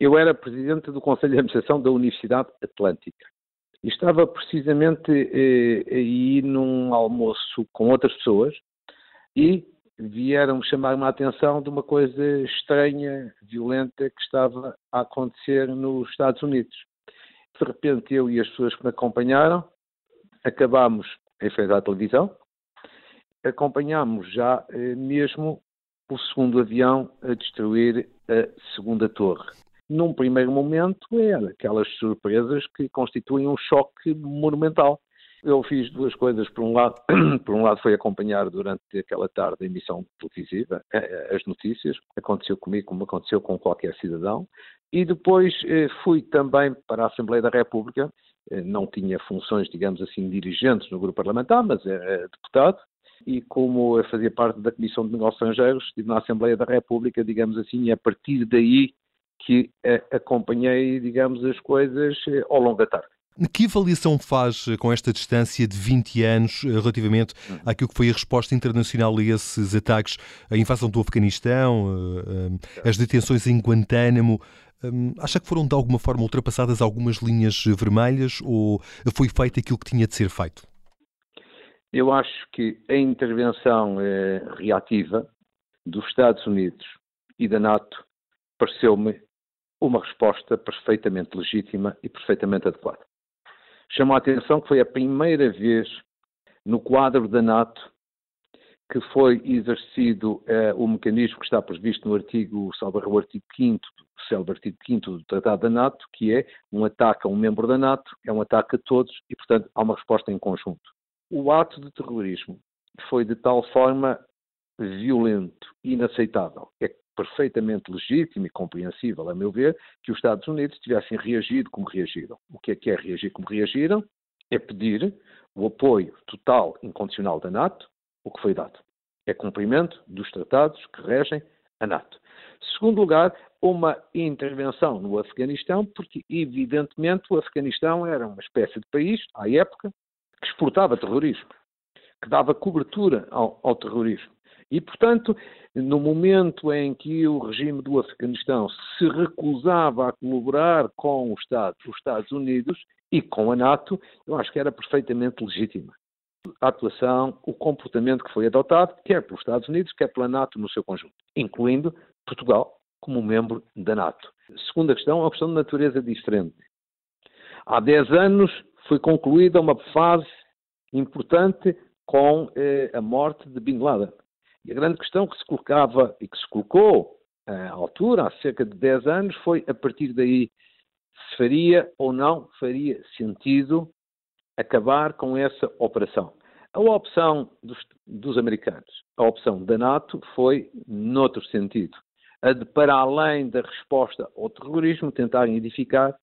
eu era presidente do Conselho de Administração da Universidade Atlântica. E estava precisamente eh, aí num almoço com outras pessoas e vieram chamar-me a atenção de uma coisa estranha, violenta que estava a acontecer nos Estados Unidos. De repente, eu e as pessoas que me acompanharam acabámos em frente à televisão, acompanhámos já eh, mesmo o segundo avião a destruir a segunda torre. Num primeiro momento, era aquelas surpresas que constituem um choque monumental. Eu fiz duas coisas. Por um lado, por um lado foi acompanhar durante aquela tarde a emissão televisiva, eh, eh, as notícias. Aconteceu comigo como aconteceu com qualquer cidadão. E depois eh, fui também para a Assembleia da República. Não tinha funções, digamos assim, dirigentes no grupo parlamentar, mas era deputado. E como eu fazia parte da Comissão de Negócios Estrangeiros, estive na Assembleia da República, digamos assim, e a partir daí que acompanhei, digamos, as coisas ao longo da tarde. Que avaliação faz eh, com esta distância de 20 anos eh, relativamente uhum. àquilo que foi a resposta internacional a esses ataques, a invasão do Afeganistão, eh, as detenções em Guantánamo? Acha que foram de alguma forma ultrapassadas algumas linhas vermelhas ou foi feito aquilo que tinha de ser feito? Eu acho que a intervenção reativa dos Estados Unidos e da NATO pareceu-me uma resposta perfeitamente legítima e perfeitamente adequada. Chamou a atenção que foi a primeira vez no quadro da NATO que foi exercido eh, o mecanismo que está previsto no artigo, salvo o artigo 5 célebre artigo 5 do Tratado da NATO, que é um ataque a um membro da NATO, é um ataque a todos e, portanto, há uma resposta em conjunto. O ato de terrorismo foi de tal forma violento, inaceitável, é perfeitamente legítimo e compreensível, a meu ver, que os Estados Unidos tivessem reagido como reagiram. O que é que é reagir como reagiram? É pedir o apoio total, incondicional da NATO, o que foi dado. É cumprimento dos tratados que regem a NATO. Segundo lugar, uma intervenção no Afeganistão, porque evidentemente o Afeganistão era uma espécie de país, à época, que exportava terrorismo, que dava cobertura ao, ao terrorismo. E, portanto, no momento em que o regime do Afeganistão se recusava a colaborar com os Estados, os Estados Unidos e com a NATO, eu acho que era perfeitamente legítima. A atuação, o comportamento que foi adotado, quer pelos Estados Unidos, quer pela NATO no seu conjunto, incluindo Portugal como membro da NATO. Segunda questão, é uma questão de natureza diferente. Há 10 anos foi concluída uma fase importante com eh, a morte de Bin Laden. E a grande questão que se colocava e que se colocou à altura, há cerca de 10 anos, foi a partir daí se faria ou não faria sentido acabar com essa operação. A opção dos, dos americanos, a opção da NATO, foi noutro sentido. A de, para além da resposta ao terrorismo, tentarem edificar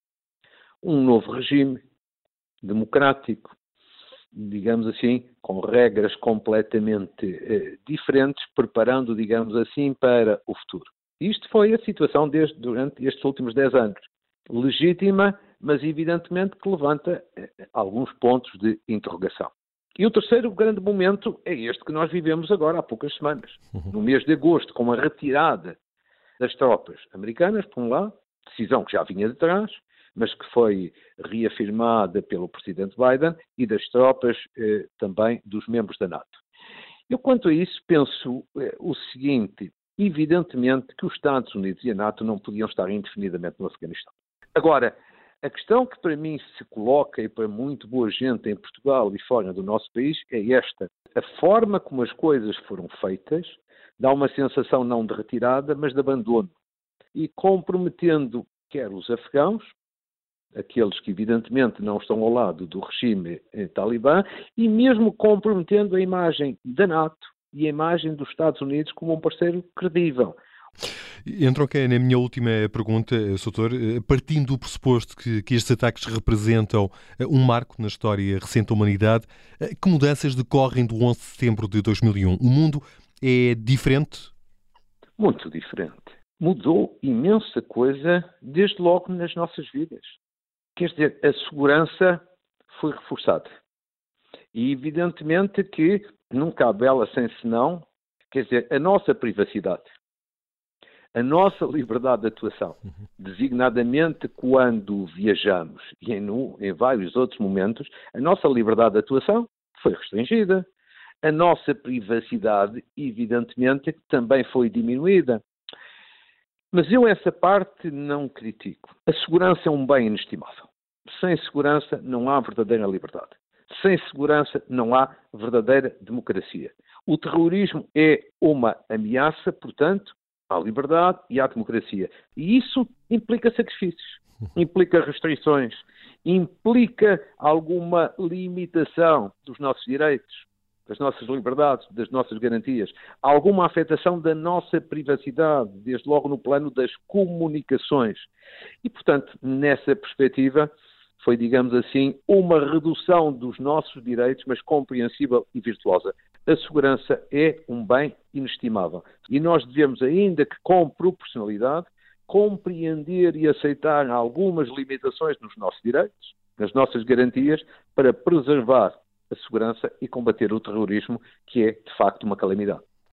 um novo regime democrático, digamos assim, com regras completamente eh, diferentes, preparando, digamos assim, para o futuro. Isto foi a situação desde, durante estes últimos 10 anos. Legítima, mas evidentemente que levanta eh, alguns pontos de interrogação. E o terceiro grande momento é este que nós vivemos agora há poucas semanas. Uhum. No mês de agosto, com a retirada das tropas americanas, por um lado, decisão que já vinha de trás, mas que foi reafirmada pelo presidente Biden e das tropas eh, também dos membros da NATO. Eu, quanto a isso, penso eh, o seguinte: evidentemente que os Estados Unidos e a NATO não podiam estar indefinidamente no Afeganistão. Agora, a questão que para mim se coloca e para muito boa gente em Portugal e fora do nosso país é esta. A forma como as coisas foram feitas dá uma sensação não de retirada, mas de abandono. E comprometendo quer os afegãos, aqueles que evidentemente não estão ao lado do regime eh, talibã, e mesmo comprometendo a imagem da NATO e a imagem dos Estados Unidos como um parceiro credível. Entro que na minha última pergunta, Soutor, eh, partindo do pressuposto que, que, estes ataques representam eh, um marco na história recente da humanidade, que mudanças decorrem do 11 de setembro de 2001? O mundo é diferente? Muito diferente. Mudou imensa coisa desde logo nas nossas vidas. Quer dizer, a segurança foi reforçada. E evidentemente que nunca há bela sem senão, quer dizer, a nossa privacidade. a nossa liberdade de atuação, designadamente quando viajamos e em, em vários outros momentos, a nossa liberdade de atuação foi restringida. A nossa privacidade, evidentemente, também foi diminuída. Mas eu essa parte não critico. A segurança é um bem inestimável. Sem segurança não há verdadeira liberdade. Sem segurança não há verdadeira democracia. O terrorismo é uma ameaça, portanto, à liberdade e à democracia. E isso implica sacrifícios, implica restrições, implica alguma limitação dos nossos direitos, das nossas liberdades, das nossas garantias, alguma afetação da nossa privacidade, desde logo no plano das comunicações. E, portanto, nessa perspectiva, foi, digamos assim, uma redução dos nossos direitos, mas compreensível e virtuosa. A segurança é um bem inestimável. E nós devemos, ainda que com proporcionalidade, compreender e aceitar algumas limitações nos nossos direitos, nas nossas garantias, para preservar a segurança e combater o terrorismo, que é, de facto, uma calamidade.